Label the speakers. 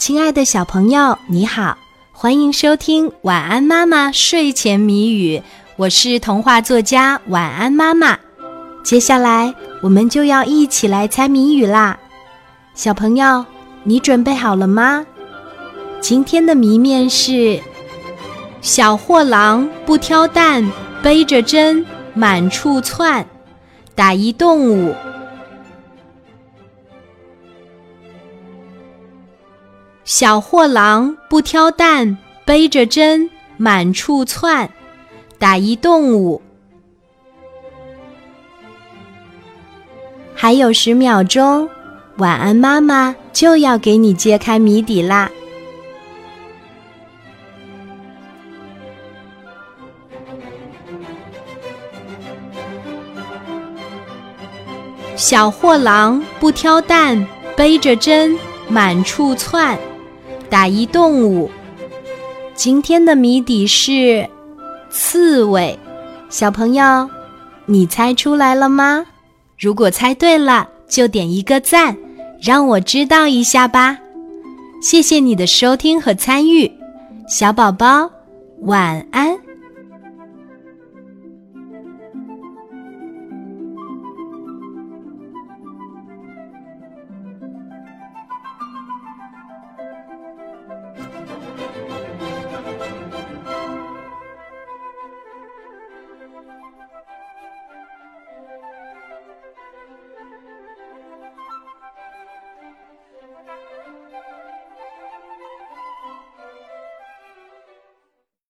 Speaker 1: 亲爱的小朋友，你好，欢迎收听《晚安妈妈睡前谜语》，我是童话作家晚安妈妈。接下来我们就要一起来猜谜语啦，小朋友，你准备好了吗？今天的谜面是：小货郎不挑担，背着针满处窜，打一动物。小货郎不挑担，背着针满处窜，打一动物。还有十秒钟，晚安妈妈就要给你揭开谜底啦！小货郎不挑担，背着针满处窜。打一动物，今天的谜底是刺猬。小朋友，你猜出来了吗？如果猜对了，就点一个赞，让我知道一下吧。谢谢你的收听和参与，小宝宝，晚安。